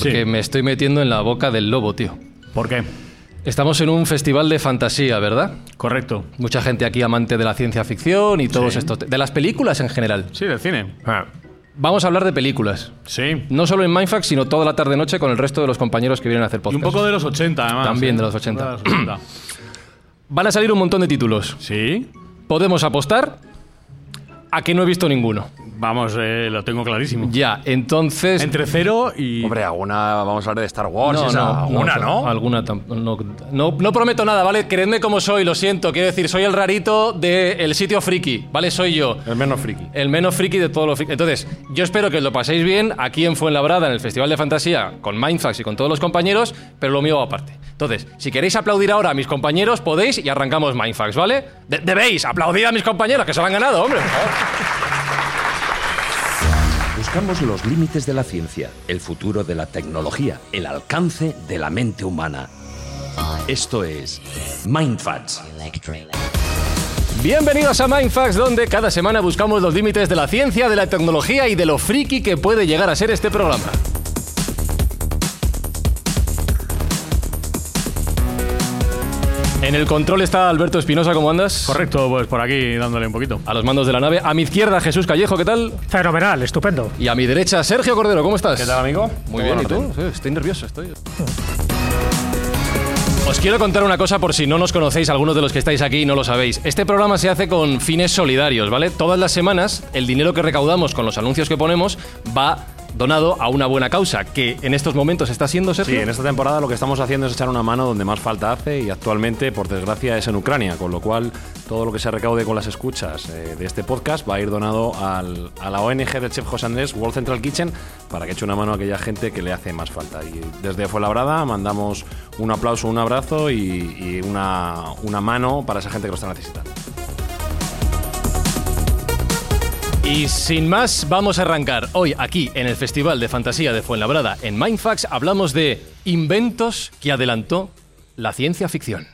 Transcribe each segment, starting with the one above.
porque Sí. me estoy metiendo en la boca del lobo, tío. ¿Por qué? Estamos en un festival de fantasía, ¿verdad? Correcto. Mucha gente aquí amante de la ciencia ficción y todos Sí. estos... De las películas en general. Sí, del cine. Vamos a hablar de películas. Sí. No solo en Mindfax, sino toda la tarde-noche con el resto de los compañeros que vienen a hacer Y podcast. un poco de los 80, además. También ¿eh? de los 80. De los 80. Van a salir un montón de títulos. sí. Podemos apostar a que no he visto ninguno. Vamos, eh, lo tengo clarísimo. Ya, entonces... Entre cero y. Hombre, alguna, vamos a hablar de Star Wars, No, esa, no, alguna, ¿no? Alguna no, no, no prometo nada, ¿vale? Creedme como soy, lo siento. Quiero decir, soy el rarito del sitio friki, ¿vale? Soy yo. El menos friki. El menos friki de todos los friki. Entonces, yo espero que os lo paséis bien aquí en Fuenlabrada, en el Festival de Fantasía, con Mindfax y con todos los compañeros, pero lo mío va aparte. Entonces, si queréis aplaudir ahora a mis compañeros, podéis y arrancamos Mindfax, ¿vale? De- debéis aplaudir a mis compañeros, que se lo han ganado, hombre. Buscamos los límites de la ciencia, el futuro de la tecnología, el alcance de la mente humana. Esto es Mindfats. Bienvenidos a Mindfax, donde cada semana buscamos los límites de la ciencia, de la tecnología y de lo friki que puede llegar a ser este programa. En el control está Alberto Espinosa, ¿cómo andas? Correcto, pues por aquí dándole un poquito. A los mandos de la nave. A mi izquierda, Jesús Callejo, ¿qué tal? Fenomenal, estupendo. Y a mi derecha, Sergio Cordero, ¿cómo estás? ¿Qué tal, amigo? Muy bien, en ¿y tú? Sí, estoy nervioso, estoy. Os quiero contar una cosa por si no nos conocéis, algunos de los que estáis aquí y no lo sabéis. Este programa se hace con fines solidarios, ¿vale? Todas las semanas el dinero que recaudamos con los anuncios que ponemos va donado a una buena causa, que en estos momentos está siendo, Sergio. Sí, en esta temporada lo que estamos haciendo es echar una mano donde más falta hace y actualmente, por desgracia, es en Ucrania, con lo cual todo lo que se recaude con las escuchas eh, de este podcast va a ir donado al- a la ONG del chef José Andrés, World Central Kitchen, para que eche una mano a aquella gente que le hace más falta. Y desde Fuenlabrada mandamos un aplauso, un abrazo y, y una, una mano para esa gente que lo está necesitando. Y sin más, vamos a arrancar. Hoy, aquí, en el Festival de Fantasía de Fuenlabrada, en Mindfax, hablamos de inventos que adelantó la ciencia ficción.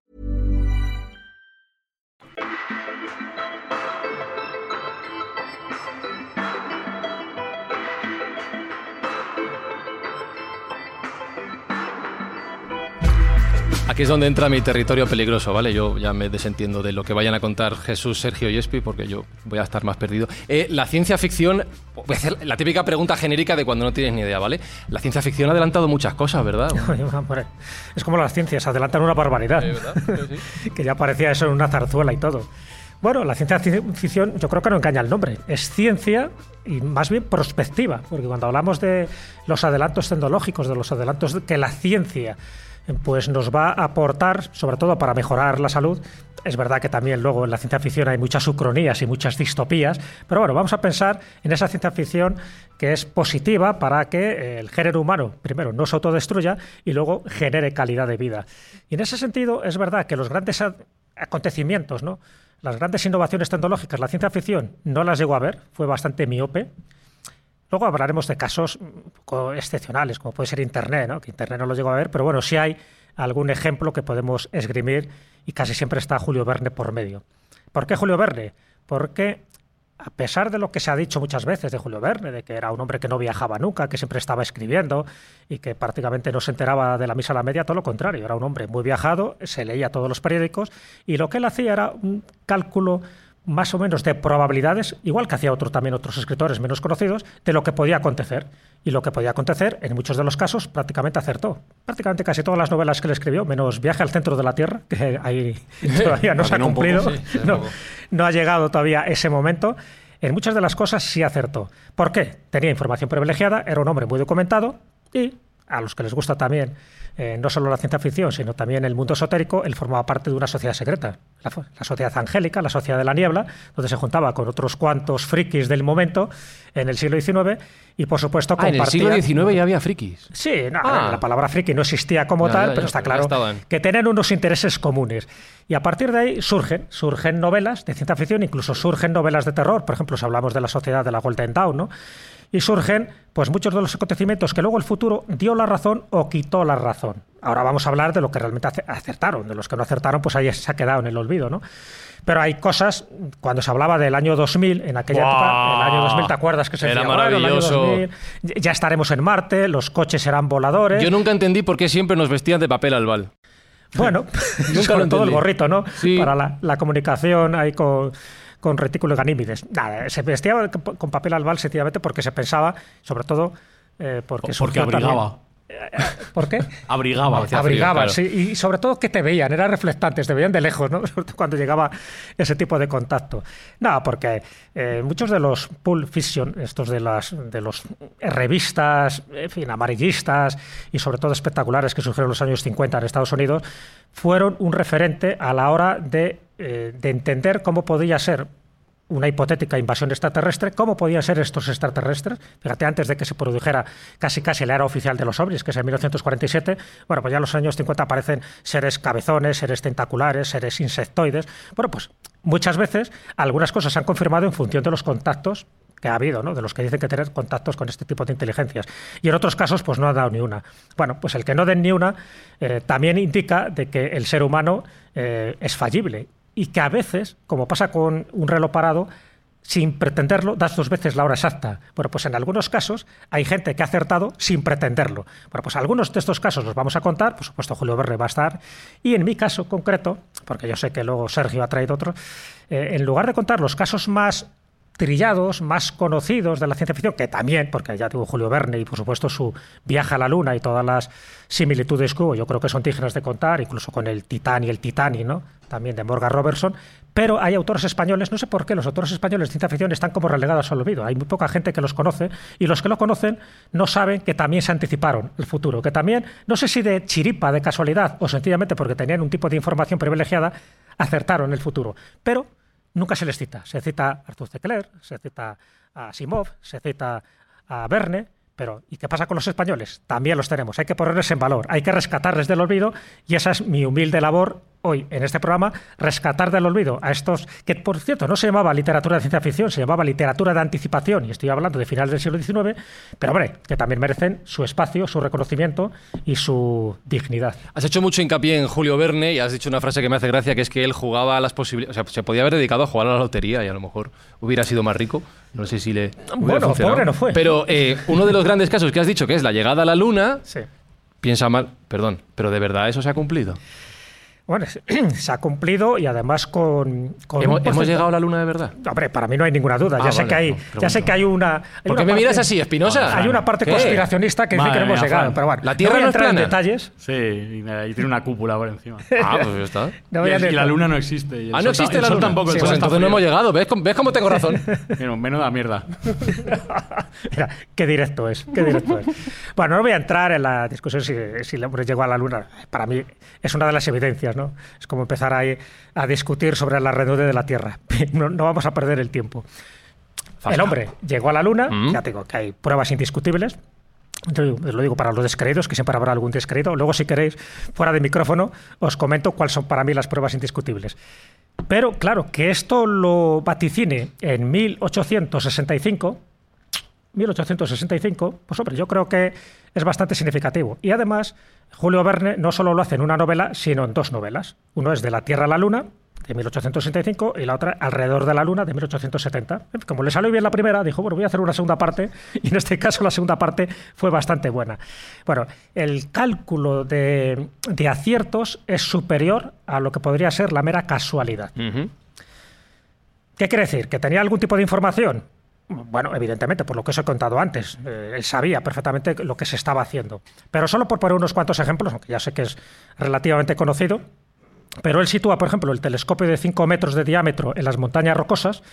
Aquí es donde entra mi territorio peligroso, ¿vale? Yo ya me desentiendo de lo que vayan a contar Jesús, Sergio y Espi, porque yo voy a estar más perdido. Eh, la ciencia ficción, voy a hacer la típica pregunta genérica de cuando no tienes ni idea, ¿vale? La ciencia ficción ha adelantado muchas cosas, ¿verdad? Es como las ciencias, adelantan una barbaridad. ¿verdad? Sí, que ya parecía eso en una zarzuela y todo. Bueno, la ciencia ci- ficción yo creo que no engaña el nombre. Es ciencia y más bien prospectiva, porque cuando hablamos de los adelantos tecnológicos, de los adelantos que la ciencia pues nos va a aportar, sobre todo para mejorar la salud, es verdad que también luego en la ciencia ficción hay muchas ucronías y muchas distopías, pero bueno, vamos a pensar en esa ciencia ficción que es positiva para que eh, el género humano, primero, no se autodestruya y luego genere calidad de vida. Y en ese sentido, es verdad que los grandes acontecimientos, ¿no? las grandes innovaciones tecnológicas, la ciencia ficción no las llegó a ver, fue bastante miope. Luego hablaremos de casos mm, excepcionales, como puede ser Internet, ¿no? que Internet no lo llegó a ver, pero bueno, sí hay algún ejemplo que podemos esgrimir y casi siempre está Julio Verne por medio. ¿Por qué Julio Verne? Porque a pesar de lo que se ha dicho muchas veces de Julio Verne, de que era un hombre que no viajaba nunca, que siempre estaba escribiendo y que prácticamente no se enteraba de la misa a la media, todo lo contrario, era un hombre muy viajado, se leía todos los periódicos y lo que él hacía era un cálculo más o menos de probabilidades, igual que hacía otro, también otros escritores menos conocidos, de lo que podía acontecer. Y lo que podía acontecer, en muchos de los casos, prácticamente acertó. Prácticamente casi todas las novelas que le escribió, menos Viaje al centro de la Tierra, que ahí todavía no se ha poco, cumplido, sí, no, no ha llegado todavía ese momento. En muchas de las cosas sí acertó. ¿Por qué? Tenía información privilegiada, era un hombre muy documentado y a los que les gusta también eh, no solo la ciencia ficción, sino también el mundo esotérico, él formaba parte de una sociedad secreta, la, la sociedad angélica, la sociedad de la niebla, donde se juntaba con otros cuantos frikis del momento en el siglo XIX y, por supuesto, Ah, en el siglo XIX ya había frikis. Sí, no, Ah. la palabra friki no existía como tal, ya, pero ya, está claro que tienen unos intereses comunes. Y a partir de ahí surgen, surgen novelas de ciencia ficción, incluso surgen novelas de terror. Por ejemplo, si hablamos de la sociedad de la Golden Dawn, ¿no? Y surgen pues muchos de los acontecimientos que luego el futuro dio la razón o quitó la razón. Ahora vamos a hablar de lo que realmente ace- acertaron, de los que no acertaron, pues ahí se ha quedado en el olvido, ¿no? Pero hay cosas, cuando se hablaba del año 2000, en aquella época, el año 2000, ¿te acuerdas que se Era decía, bueno, el año maravilloso. 2000, ya estaremos en Marte, los coches serán voladores. Yo nunca entendí por qué siempre nos vestían de papel albal. Bueno, lo sobre todo el gorrito, ¿no? Sí. Para la, la comunicación ahí con, con retículo y ganímides. Nada, se vestía con papel albal sencillamente porque se pensaba, sobre todo, eh, porque, Porque también- abrigaba. ¿Por qué? Abrigaba. Frío, Abrigaban, claro. sí, y sobre todo que te veían, eran reflectantes, te veían de lejos, ¿no? Cuando llegaba ese tipo de contacto. No, porque eh, muchos de los Pulp Fiction, estos de las de los revistas, en fin, amarillistas y sobre todo espectaculares que surgieron en los años 50 en Estados Unidos, fueron un referente a la hora de, eh, de entender cómo podía ser una hipotética invasión extraterrestre, ¿cómo podían ser estos extraterrestres? Fíjate, antes de que se produjera casi casi la era oficial de los ovnis, que es en 1947, bueno, pues ya en los años 50 aparecen seres cabezones, seres tentaculares, seres insectoides. Bueno, pues muchas veces algunas cosas se han confirmado en función de los contactos que ha habido, ¿no? de los que dicen que tener contactos con este tipo de inteligencias. Y en otros casos, pues no ha dado ni una. Bueno, pues el que no den ni una eh, también indica de que el ser humano eh, es fallible y que a veces, como pasa con un reloj parado, sin pretenderlo, das dos veces la hora exacta. Bueno, pues en algunos casos hay gente que ha acertado sin pretenderlo. Bueno, pues algunos de estos casos los vamos a contar, por supuesto Julio Verne va a estar, y en mi caso concreto, porque yo sé que luego Sergio ha traído otro, eh, en lugar de contar los casos más trillados, más conocidos de la ciencia ficción, que también, porque ya tuvo Julio Verne y por supuesto su viaje a la Luna y todas las similitudes que hubo, yo creo que son dignas de contar, incluso con el Titán y el Titani, ¿no? También de Morgan Robertson, pero hay autores españoles, no sé por qué los autores españoles de ciencia ficción están como relegados al olvido. Hay muy poca gente que los conoce y los que lo conocen no saben que también se anticiparon el futuro, que también, no sé si de chiripa, de casualidad o sencillamente porque tenían un tipo de información privilegiada, acertaron el futuro. Pero nunca se les cita. Se cita a Arthur C. Clarke, se cita a Simov, se cita a Verne, pero ¿y qué pasa con los españoles? También los tenemos. Hay que ponerles en valor, hay que rescatarles del olvido y esa es mi humilde labor hoy en este programa, rescatar del olvido a estos que, por cierto, no se llamaba literatura de ciencia ficción, se llamaba literatura de anticipación y estoy hablando de finales del siglo XIX, pero hombre, que también merecen su espacio, su reconocimiento y su dignidad. Has hecho mucho hincapié en Julio Verne y has dicho una frase que me hace gracia, que es que él jugaba a las posibilidades... O sea, se podía haber dedicado a jugar a la lotería y a lo mejor hubiera sido más rico. No sé si le... Bueno, funcionado. pobre no fue. Pero eh, uno de los grandes casos que has dicho, que es la llegada a la Luna, Sí. piensa mal, perdón, pero ¿de verdad eso se ha cumplido? Bueno, se ha cumplido y además con... con ¿Hemos, llegado a la Luna de verdad? Hombre, para mí no hay ninguna duda. Ah, ya sé vale, que hay, no, ya sé que hay una. hay ¿Por una qué me miras parte- así, Espinosa? Hay una parte ¿Qué? conspiracionista que dice Madre que no hemos llegado. Pero bueno, ¿La Tierra no voy a no es entrar en detalles. Sí, y tiene una cúpula por encima. Ah, pues ya está. No y, a el- y la luna no existe. y el Ah, sol no existe el la Luna. tampoco. Sí, pues entonces no hemos llegado. ¿Ves, cómo- ¿Ves cómo tengo razón? Mira, menuda mierda. Mira, qué directo es, qué directo es. Bueno, no voy a entrar en la discusión si, si el hombre llegó a la luna. Para mí es una de las evidencias, ¿no? Es como empezar ahí a discutir sobre la redondez de la Tierra. No, no vamos a perder el tiempo. El hombre llegó a la luna, Mm. ya te digo que hay pruebas indiscutibles. Yo lo digo para los descreídos, que siempre habrá algún descreído. Luego, si queréis, fuera de micrófono, os comento cuáles son para mí las pruebas indiscutibles. Pero, claro, que esto lo vaticine en 1865, 1865, pues hombre, yo creo que es bastante significativo. Y además, Julio Verne no solo lo hace en una novela, sino en dos novelas. Uno es De la Tierra a la Luna, de 1865 y la otra Alrededor de la Luna de 1870. Como le salió bien la primera, dijo, bueno, voy a hacer una segunda parte y en este caso la segunda parte fue bastante buena. Bueno, el cálculo de, de aciertos es superior a lo que podría ser la mera casualidad. ¿Qué quiere decir? ¿Que tenía algún tipo de información? Bueno, evidentemente, por lo que os he contado antes. Eh, él sabía perfectamente lo que se estaba haciendo. Pero solo por poner unos cuantos ejemplos, aunque ya sé que es relativamente conocido, pero él sitúa, por ejemplo, el telescopio de 5 metros de diámetro en las montañas rocosas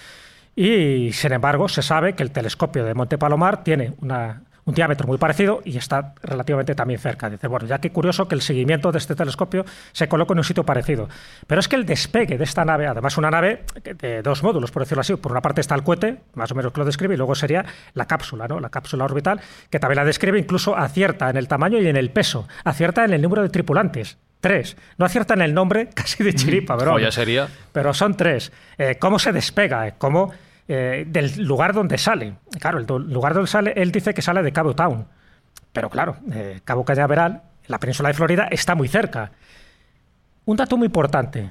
y, sin embargo, se sabe que el telescopio de Monte Palomar tiene una- un diámetro muy parecido y está relativamente también cerca. Dice, bueno, ya que curioso que el seguimiento de este telescopio se coloque en un sitio parecido. Pero es que el despegue de esta nave, además una nave de dos módulos, por decirlo así, por una parte está el cohete, más o menos que lo describe, y luego sería la cápsula, ¿no? La cápsula orbital, que también la describe, incluso acierta en el tamaño y en el peso, acierta en el número de tripulantes. Tres. No acierta en el nombre casi de chiripa, pero, Joya sería. pero son tres. Eh, ¿Cómo se despega? ¿Cómo, eh, del lugar donde sale? Claro, el lugar donde sale, él dice que sale de Cabo Town. Pero claro, eh, Cabo Cañaveral, la península de Florida, está muy cerca. Un dato muy importante.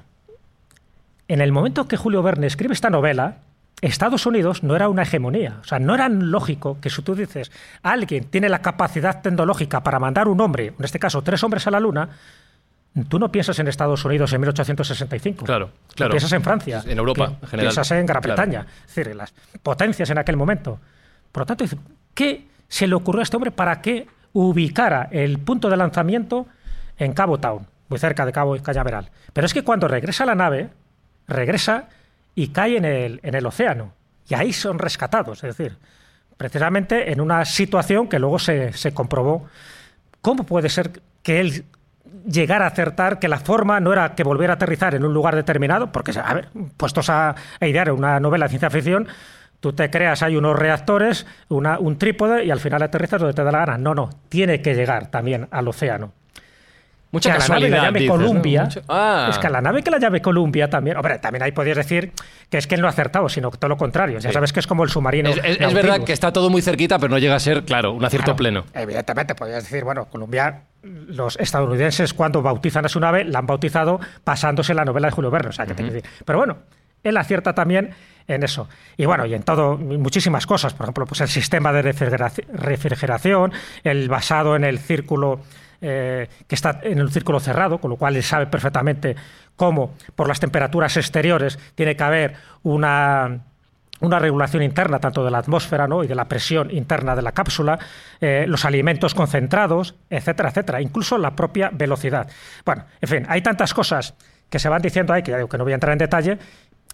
En el momento que Julio Verne escribe esta novela, Estados Unidos no era una hegemonía. O sea, no era lógico que si tú dices alguien tiene la capacidad tecnológica para mandar un hombre, en este caso tres hombres a la Luna, tú no piensas en Estados Unidos en 1865. Claro, claro. Piensas en Francia. En Europa, en general. Piensas en Gran Claro. Bretaña. Es decir, las potencias en aquel momento. Por lo tanto, ¿qué se le ocurrió a este hombre para que ubicara el punto de lanzamiento en Cabo Town, muy cerca de Cabo Cañaveral? Pero es que cuando regresa la nave, regresa y cae en el, en el océano. Y ahí son rescatados. Es decir, precisamente en una situación que luego se, se comprobó. ¿Cómo puede ser que él llegara a acertar que la forma no era que volviera a aterrizar en un lugar determinado? Porque, a ver, puestos a, a idear una novela de ciencia ficción, tú te creas, hay unos reactores, una- un trípode y al final aterrizas donde te da la gana. No, no, tiene que llegar también al océano. Mucha que a la nave la casualidad, llame. Columbia. Ah. Es que a la nave que la llave Columbia también. Hombre, también ahí podías decir que es que él no ha acertado, sino que todo lo contrario. Ya Sí. sabes que es como el submarino. Es, es- es Nautilus. verdad que está todo muy cerquita, pero no llega a ser, claro, un acierto Claro, pleno. Evidentemente, podrías decir, bueno, Colombia, los estadounidenses cuando bautizan a su nave la han bautizado basándose en la novela de Julio Verne. O sea, que te quiero decir. Pero bueno, él acierta también en eso. Y bueno, y en todo, muchísimas cosas. Por ejemplo, pues el sistema de refrigeraci- refrigeración, el basado en el círculo. eh, que está en el círculo cerrado, con lo cual él sabe perfectamente cómo, por las temperaturas exteriores, tiene que haber una, una regulación interna tanto de la atmósfera ¿no? y de la presión interna de la cápsula, eh, los alimentos concentrados, etcétera, etcétera, incluso la propia velocidad. Bueno, en fin, hay tantas cosas que se van diciendo ahí, que ya digo que no voy a entrar en detalle,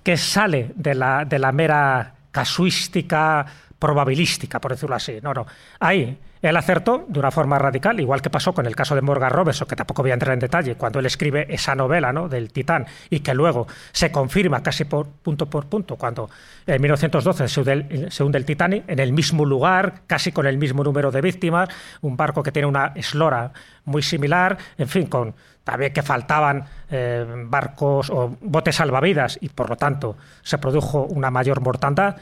que sale de la, de la mera casuística probabilística, por decirlo así. No, no. Ahí él acertó de una forma radical, igual que pasó con el caso de Morgan Robertson, que tampoco voy a entrar en detalle, cuando él escribe esa novela ¿no? del Titán y que luego se confirma casi por punto por punto cuando en 1912 se hunde el, Titanic en el mismo lugar, casi con el mismo número de víctimas, un barco que tiene una eslora muy similar, en fin, con también que faltaban eh, barcos o botes salvavidas y por lo tanto se produjo una mayor mortandad.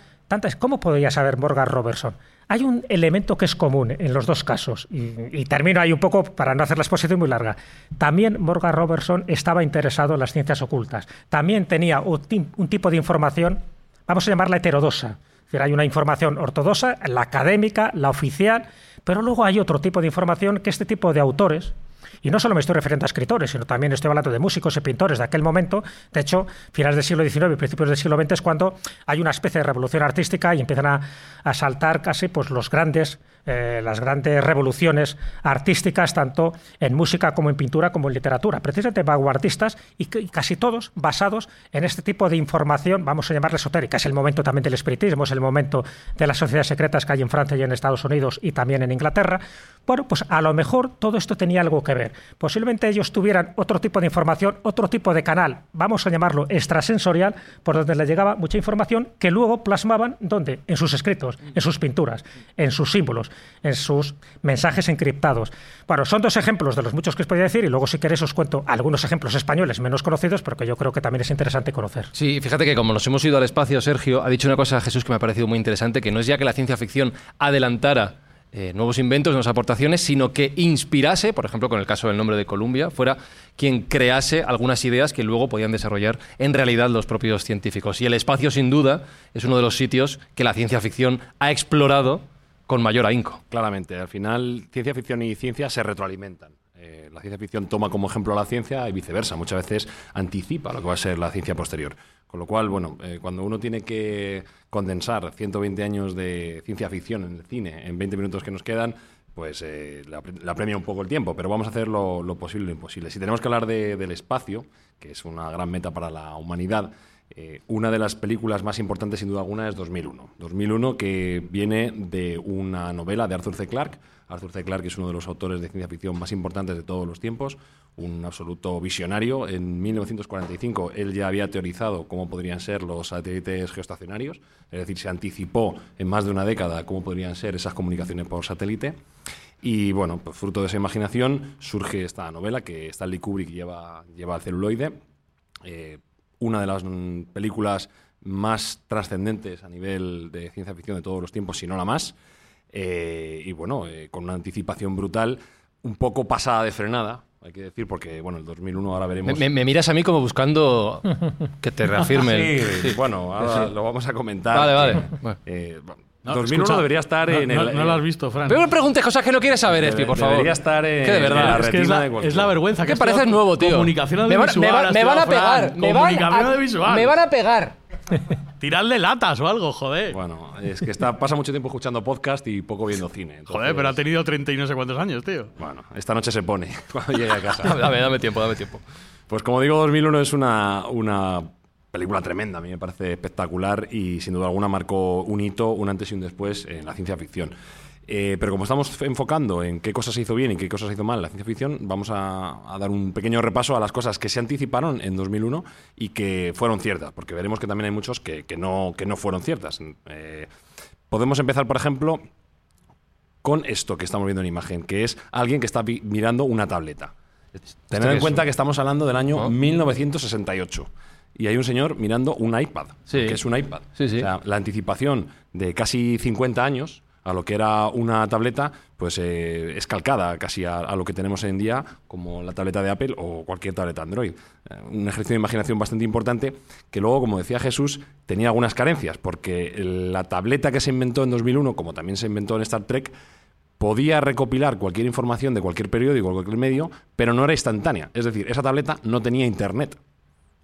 ¿Cómo podría saber Morgan Robertson? Hay un elemento que es común en los dos casos, y, termino ahí un poco para no hacer la exposición muy larga. También Morgan Robertson estaba interesado en las ciencias ocultas. También tenía un, ti- un tipo de información, vamos a llamarla decir, hay una información ortodoxa, la académica, la oficial, pero luego hay otro tipo de información que este tipo de autores, y no solo me estoy refiriendo a escritores, sino también estoy hablando de músicos y pintores de aquel momento. De hecho, finales del siglo XIX y principios del siglo XX es cuando hay una especie de revolución artística y empiezan a, a saltar casi pues, los grandes, eh, las grandes revoluciones artísticas, tanto en música como en pintura como en literatura. Precisamente vanguardistas y, y casi todos basados en este tipo de información, vamos a llamarla esotérica. Es el momento también del espiritismo, es el momento de las sociedades secretas que hay en Francia y en Estados Unidos y también en Inglaterra. Bueno, pues a lo mejor todo esto tenía algo que ver. Posiblemente ellos tuvieran otro tipo de información, otro tipo de canal, vamos a llamarlo extrasensorial, por donde les llegaba mucha información que luego plasmaban, ¿dónde? En sus escritos, en sus pinturas, en sus símbolos, en sus mensajes encriptados. Bueno, son dos ejemplos de los muchos que os podía decir y luego si queréis os cuento algunos ejemplos españoles menos conocidos, pero que yo creo que también es interesante conocer. Sí, fíjate que como nos hemos ido al espacio, Sergio ha dicho una cosa, Jesús, que me ha parecido muy interesante, que no es ya que la ciencia ficción adelantara eh, nuevos inventos, nuevas aportaciones, sino que inspirase, por ejemplo, con el caso del nombre de Columbia, fuera quien crease algunas ideas que luego podían desarrollar en realidad los propios científicos. Y el espacio, sin duda, es uno de los sitios que la ciencia ficción ha explorado con mayor ahínco. Claramente, al final ciencia ficción y ciencia se retroalimentan. Eh, la ciencia ficción toma como ejemplo a la ciencia y viceversa. Muchas veces anticipa lo que va a ser la ciencia posterior. Con lo cual, bueno, eh, cuando uno tiene que condensar 120 años de ciencia ficción en el cine en 20 minutos que nos quedan, pues eh, le apremia un poco el tiempo, pero vamos a hacer lo, posible y lo imposible. Si tenemos que hablar de- del espacio, que es una gran meta para la humanidad, eh, una de las películas más importantes, sin duda alguna, es 2001. 2001, que viene de una novela de Arthur C. Clarke. Arthur C. Clarke es uno de los autores de ciencia ficción más importantes de todos los tiempos, un absoluto visionario. En 1945 él ya había teorizado cómo podrían ser los satélites geoestacionarios, es decir, se anticipó en más de una década cómo podrían ser esas comunicaciones por satélite. Y bueno, pues fruto de esa imaginación surge esta novela que Stanley Kubrick lleva, lleva al celuloide. Eh, una de las mm, películas más trascendentes a nivel de ciencia ficción de todos los tiempos, si no la más. Eh, y bueno, eh, con una anticipación brutal, un poco pasada de frenada, hay que decir, porque bueno, el 2001 ahora veremos. me- me miras a mí como buscando que te reafirme. el- Sí, bueno, ahora lo vamos a comentar. Vale, vale. eh, bueno, No, 2001 escucha, debería estar no, en no- el. No, lo has visto, Fran. Pero me preguntes cosas que no quieres saber, Espi, por favor. debería estar en- Que de en verdad. la es que es la, es la vergüenza. Que pareces nuevo, tío. Comunicación me, me audiovisual. van- has me van a pegar. Me van Comunicación a, audiovisual. me van a pegar. Tirarle latas o algo, joder. Bueno, es que está, pasa mucho tiempo escuchando podcast y poco viendo cine. entonces- joder, pero ha tenido 30 y no sé cuántos años, tío. Bueno, esta noche se pone cuando llegue a casa. Dame, dame, dame tiempo, dame tiempo. Pues como digo, 2001 es una, una película tremenda, a mí me parece espectacular y sin duda alguna marcó un hito, un antes y un después en la ciencia ficción. Eh, pero como estamos enfocando en qué cosas se hizo bien y qué cosas se hizo mal en la ciencia ficción, vamos a, a dar un pequeño repaso a las cosas que se anticiparon en 2001 y que fueron ciertas, porque veremos que también hay muchos que, que no, que no fueron ciertas. Eh, podemos empezar, por ejemplo, con esto que estamos viendo en imagen, que es alguien que está mirando una tableta. Tened en cuenta que estamos hablando del año ¿No? 1968 y hay un señor mirando un iPad, Sí. que es un iPad. Sí, sí. O sea, la anticipación de casi 50 años a lo que era una tableta, pues eh, es calcada casi a, a lo que tenemos hoy en día, como la tableta de Apple o cualquier tableta Android. Eh, un ejercicio de imaginación bastante importante que luego, como decía Jesús, tenía algunas carencias, porque la tableta que se inventó en 2001, como también se inventó en Star Trek, podía recopilar cualquier información de cualquier periódico o cualquier medio, pero no era instantánea. Es decir, esa tableta no tenía internet.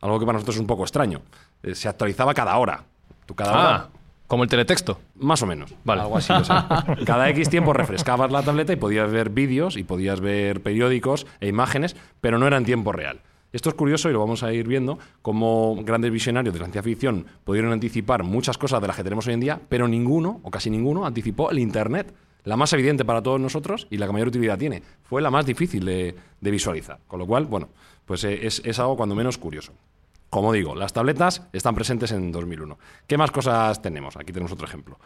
Algo que para nosotros es un poco extraño. Eh, Se actualizaba cada hora. Tú cada hora Ah, como el teletexto. más o menos. Vale. Algo así. o sea, cada X tiempo refrescabas la tableta y podías ver vídeos y podías ver periódicos e imágenes, pero no era en tiempo real. Esto es curioso y lo vamos a ir viendo, cómo grandes visionarios de la ciencia ficción pudieron anticipar muchas cosas de las que tenemos hoy en día, pero ninguno, o casi ninguno, anticipó el Internet. La más evidente para todos nosotros y la que mayor utilidad tiene. Fue la más difícil de, de visualizar. Con lo cual, bueno, pues eh, es, es algo cuando menos curioso. Como digo, las tabletas están presentes en 2001. ¿Qué más cosas tenemos? Aquí tenemos otro ejemplo.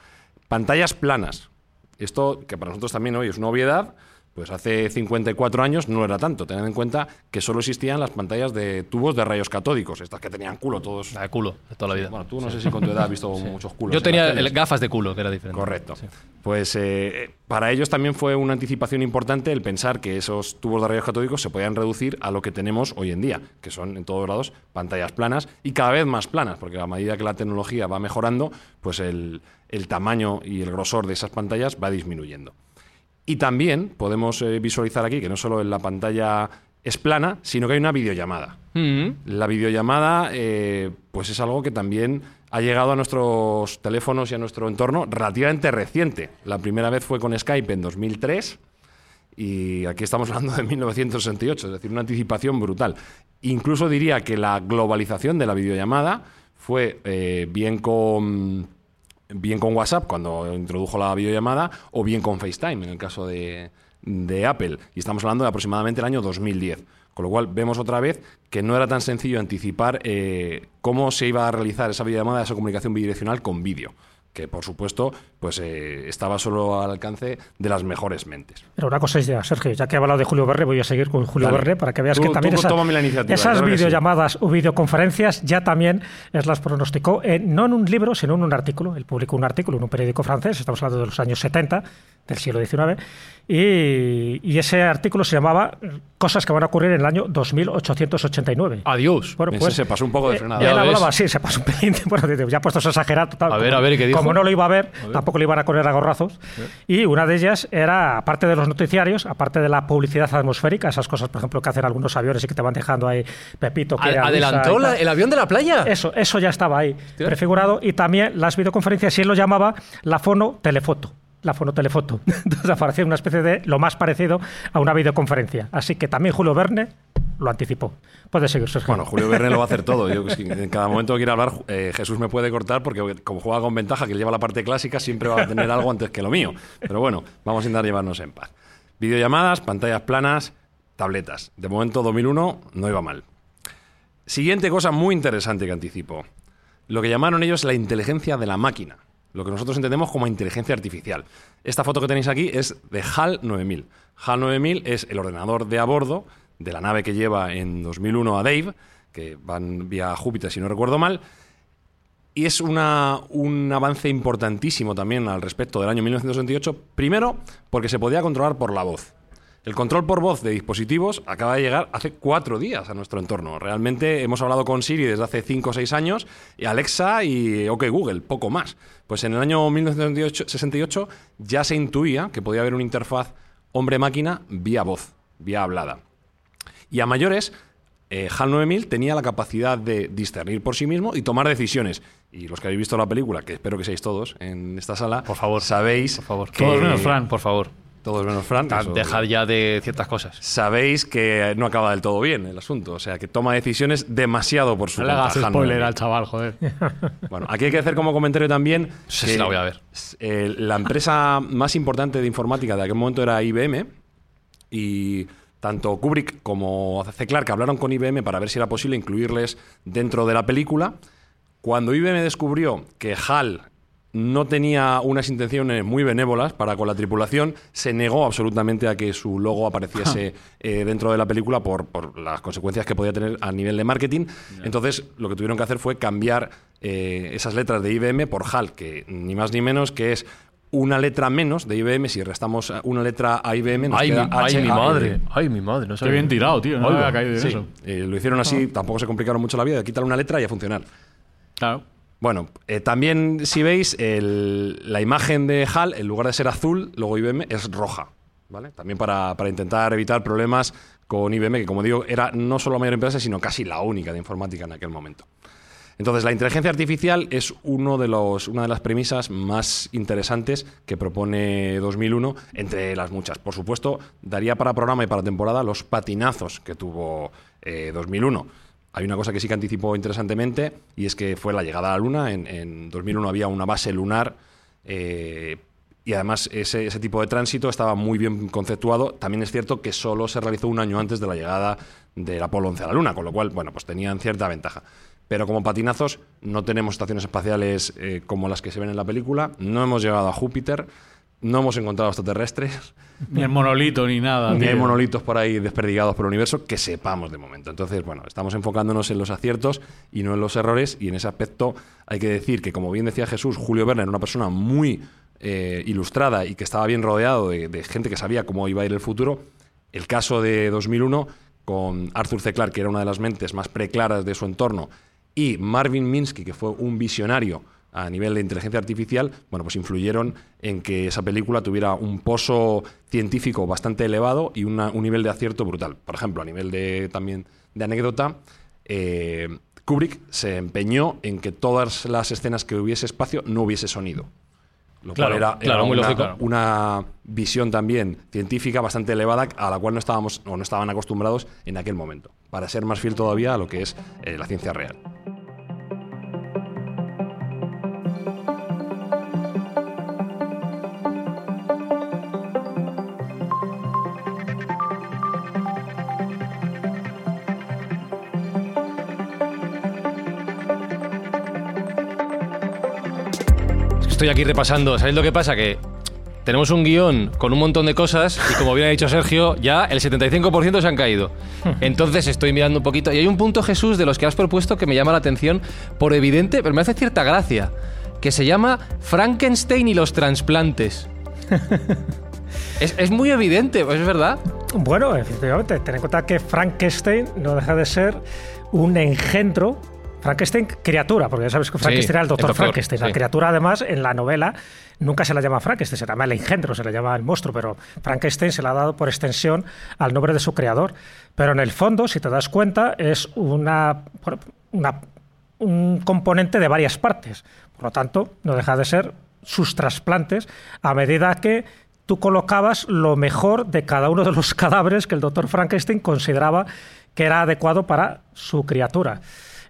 Pantallas planas. Esto, que para nosotros también hoy es una obviedad, pues hace 54 años no era tanto. Tened en cuenta que solo existían las pantallas de tubos de rayos catódicos, estas que tenían culo todos. La de culo, de toda la vida. Bueno, tú no sé si con tu edad has visto muchos culos. Yo en tenía gafas de culo, que era diferente. Correcto. Sí. Pues eh, para ellos también fue una anticipación importante el pensar que esos tubos de rayos catódicos se podían reducir a lo que tenemos hoy en día, que son en todos lados pantallas planas y cada vez más planas, porque a medida que la tecnología va mejorando, pues el, el tamaño y el grosor de esas pantallas va disminuyendo. Y también podemos eh, visualizar aquí que no solo en la pantalla es plana, sino que hay una videollamada. Mm. La videollamada, eh, pues es algo que también ha llegado a nuestros teléfonos y a nuestro entorno relativamente reciente. La primera vez fue con Skype en 2003 y aquí estamos hablando de 1968, es decir, una anticipación brutal. Incluso diría que la globalización de la videollamada fue eh, bien con bien con WhatsApp cuando introdujo la videollamada o bien con FaceTime en el caso de, de Apple. Y estamos hablando de aproximadamente el año 2010. Con lo cual vemos otra vez que no era tan sencillo anticipar eh, cómo se iba a realizar esa videollamada, esa comunicación bidireccional con vídeo. Que por supuesto, pues eh, estaba solo al alcance de las mejores mentes. Pero una cosa es ya, Sergio, ya que he hablado de Julio Verne, voy a seguir con Julio Dale. Verne para que veas Tú- que también tú esa- esas que sí. videollamadas o videoconferencias ya también es las pronosticó, en- no en un libro, sino en un artículo. Él publicó un artículo en un periódico francés, estamos hablando de los años 70, del siglo XIX. Y, y ese artículo se llamaba Cosas que van a ocurrir en el año 2889. Adiós. Bueno, pues, se pasó un poco de eh, frenada. Ves. hablaba, sí, se pasó un pelín. Bueno, ya puestos a exagerar. Total, A ver, como- a ver, ¿qué dijo? Como no lo iba a ver, tampoco le iban a correr a gorrazos. Y una de ellas era, aparte de los noticiarios, aparte de la publicidad atmosférica, esas cosas, por ejemplo, que hacen algunos aviones y que te van dejando ahí Pepito. que Ad- ¿Adelantó la- el avión de la playa? Eso, eso ya estaba ahí prefigurado. Y también las videoconferencias, si él lo llamaba la fono-telefoto. La fono-telefoto. Entonces aparecía una especie de lo más parecido a una videoconferencia. Así que también Julio Verne lo anticipó. Puede seguir, Sergio. Bueno, Julio Verne lo va a hacer todo. Yo, si en cada momento que quiera hablar, eh, Jesús me puede cortar porque como juega con ventaja, que él lleva la parte clásica, siempre va a tener algo antes que lo mío. Pero bueno, vamos a intentar llevarnos en paz. Videollamadas, pantallas planas, tabletas. De momento 2001 no iba mal. Siguiente cosa muy interesante que anticipo. Lo que llamaron ellos la inteligencia de la máquina. Lo que nosotros entendemos como inteligencia artificial. Esta foto que tenéis aquí es de HAL 9000. HAL 9000 es el ordenador de a bordo de la nave que lleva en 2001 a Dave, que van vía Júpiter si no recuerdo mal, y es una- un avance importantísimo también al respecto del año 1968. Primero, porque se podía controlar por la voz. El control por voz de dispositivos acaba de llegar hace cuatro días a nuestro entorno. Realmente hemos hablado con Siri desde hace cinco o seis años, y Alexa y OK Google, poco más. Pues en el año 1968 ya se intuía que podía haber una interfaz hombre-máquina vía voz, vía hablada. Y a mayores, eh, HAL 9000 tenía la capacidad de discernir por sí mismo y tomar decisiones. Y los que habéis visto la película, que espero que seáis todos en esta sala, Por favor. sabéis Por favor. que- Todos menos Fran. Por favor. Todos menos Fran. Eso- Dejad ya de ciertas cosas. Sabéis que no acaba del todo bien el asunto, o sea, que toma decisiones demasiado por su No le cuenta. HAL spoiler 9000. al chaval, joder. Bueno, aquí hay que hacer como comentario también Sí, que sí, la voy a ver. eh, la empresa más importante de informática de aquel momento era IBM y tanto Kubrick como C. Clarke hablaron con IBM para ver si era posible incluirles dentro de la película. Cuando IBM descubrió que HAL no tenía unas intenciones muy benévolas para con la tripulación, se negó absolutamente a que su logo apareciese eh, dentro de la película por, por las consecuencias que podía tener a nivel de marketing. Entonces, lo que tuvieron que hacer fue cambiar eh, esas letras de IBM por HAL, que ni más ni menos que es una letra menos de IBM. Si restamos una letra a IBM, nos Ay, mi, queda ay, mi madre. Ay, mi madre. No Qué bien tirado, tío. No había caído en Sí, eso. eh, lo hicieron así, tampoco se complicaron mucho la vida, quítale una letra y a funcionar. Claro. Bueno, eh, también si veis el- la imagen de HAL, en lugar de ser azul, luego IBM es roja. ¿vale? También para, intentar evitar problemas con IBM, que como digo, era no solo la mayor empresa, sino casi la única de informática en aquel momento. Entonces, la inteligencia artificial es uno de los, una de las premisas más interesantes que propone 2001, entre las muchas. Por supuesto, daría para programa y para temporada los patinazos que tuvo eh, 2001. Hay una cosa que sí que anticipó interesantemente y es que fue la llegada a la Luna. En, en 2001 había una base lunar eh, y además ese, ese tipo de tránsito estaba muy bien conceptuado. También es cierto que solo se realizó un año antes de la llegada del Apolo 11 a la Luna, con lo cual, bueno, pues tenían cierta ventaja. Pero como patinazos no tenemos estaciones espaciales eh, como las que se ven en la película, no hemos llegado a Júpiter, no hemos encontrado extraterrestres, Ni el monolito ni nada. ni hay monolitos por ahí desperdigados por el universo que sepamos de momento. Entonces, bueno, estamos enfocándonos en los aciertos y no en los errores. Y en ese aspecto hay que decir que, como bien decía Jesús, Julio Verne era una persona muy eh, ilustrada y que estaba bien rodeado de, de gente que sabía cómo iba a ir el futuro. El caso de 2001 con Arthur C. Clarke, que era una de las mentes más preclaras de su entorno, y Marvin Minsky, que fue un visionario a nivel de inteligencia artificial, bueno, pues influyeron en que esa película tuviera un pozo científico bastante elevado y una- un nivel de acierto brutal. Por ejemplo, a nivel de también de anécdota, eh, Kubrick se empeñó en que todas las escenas que hubiese espacio no hubiese sonido. Lo Claro, cual era, claro, era muy una, lógico. una visión también científica bastante elevada a la cual no estábamos o no estaban acostumbrados en aquel momento, para ser más fiel todavía a lo que es eh, la ciencia real. Aquí repasando. ¿Sabéis lo que pasa? Que tenemos un guion con un montón de cosas y como bien ha dicho Sergio, ya el 75% se han caído. Entonces estoy mirando un poquito. Y hay un punto, Jesús, de los que has propuesto que me llama la atención por evidente, pero me hace cierta gracia. Que se llama Frankenstein y los trasplantes. Es, es muy evidente, pues es verdad. Bueno, efectivamente, ten en cuenta que Frankenstein no deja de ser un engendro. Frankenstein, criatura, porque ya sabes que Frankenstein Sí, era el doctor, el doctor, Frankenstein. La criatura, además, en la novela nunca se la llama Frankenstein, se llama el engendro, se le llama el monstruo, pero Frankenstein se le ha dado por extensión al nombre de su creador. Pero en el fondo, si te das cuenta, es una, una- un componente de varias partes. Por lo tanto, no deja de ser sus trasplantes a medida que tú colocabas lo mejor de cada uno de los cadáveres que el doctor Frankenstein consideraba que era adecuado para su criatura.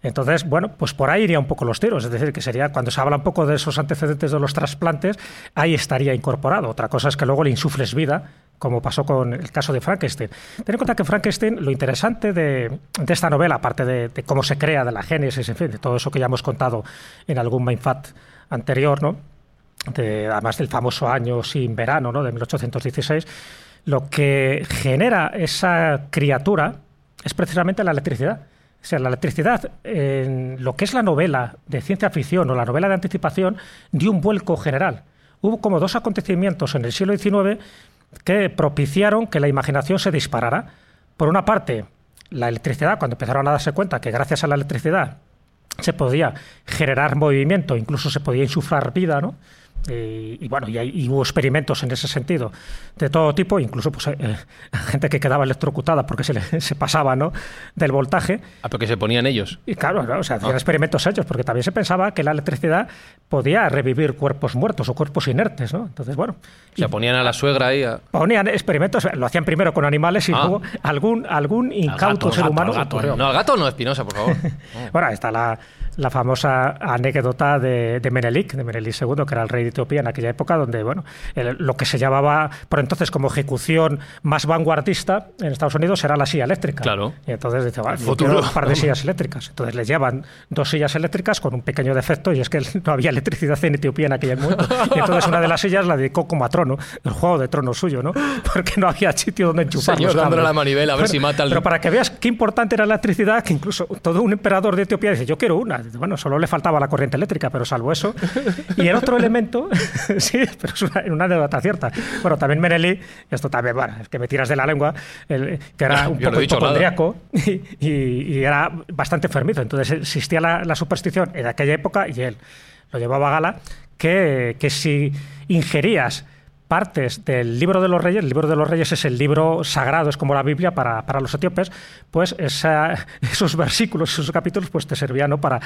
Entonces, bueno, pues por ahí iría un poco los tiros. Es decir, que sería cuando se habla un poco de esos antecedentes de los trasplantes, ahí estaría incorporado. Otra cosa es que luego le insufles vida, como pasó con el caso de Frankenstein. Ten en cuenta que Frankenstein, lo interesante de, esta novela, aparte de, de cómo se crea, de la génesis, en fin, de todo eso que ya hemos contado en algún Mindfat anterior, ¿no? de- además del famoso año sin verano, ¿no? de 1816, lo que genera esa criatura es precisamente la electricidad. O sea, la electricidad, en lo que es la novela de ciencia ficción o la novela de anticipación, dio un vuelco general. Hubo como dos acontecimientos en el siglo XIX que propiciaron que la imaginación se disparara. Por una parte, la electricidad, cuando empezaron a darse cuenta que gracias a la electricidad se podía generar movimiento, incluso se podía insuflar vida, ¿no? Eh, y bueno, y, hay- y hubo experimentos en ese sentido de todo tipo, incluso pues, eh, gente que quedaba electrocutada porque se, le, se pasaba ¿no? del voltaje. Ah, pero que se ponían ellos. Y claro, claro, o sea, hacían experimentos hechos, porque también se pensaba que la electricidad podía revivir cuerpos muertos o cuerpos inertes, ¿no? Entonces, bueno, O sea, ponían a la suegra ahí. a- ponían experimentos, lo hacían primero con animales y Ah. luego algún, algún incauto gato, ser gato, humano gato. No, al gato no, Espinosa, por favor. Bueno, está la, la famosa anécdota de, de Menelik, de Menelik II, que era el rey de Etiopía en aquella época, donde bueno, el- lo que se llamaba por entonces como ejecución más vanguardista en Estados Unidos era la silla eléctrica. Claro. Y entonces dice, "Va, yo futuro. quiero un par de sillas eléctricas. Entonces le llevan dos sillas eléctricas con un pequeño defecto y es que no había electricidad en Etiopía en aquel momento. Y entonces una de las sillas la dedicó como a trono, el juego de trono suyo, ¿no? Porque no había sitio donde enchufar Señor, dándole la manivela, a ver si mata al- Pero para que veas qué importante era la electricidad, que incluso todo un emperador de Etiopía dice, yo quiero una. Bueno, solo le faltaba la corriente eléctrica, pero salvo eso. Y el otro elemento, sí, pero es una, una anécdota cierta. Bueno, también Menelí, esto también, bueno, es que me tiras de la lengua, el- que era un poco hipocondriaco y, y- y era bastante enfermizo. Entonces existía la, la superstición en aquella época y él lo llevaba a gala, que, que si ingerías partes del libro de los reyes, el libro de los reyes es el libro sagrado, es como la Biblia para, para los etíopes, pues esa- esos versículos, esos capítulos, pues te servían ¿no? para,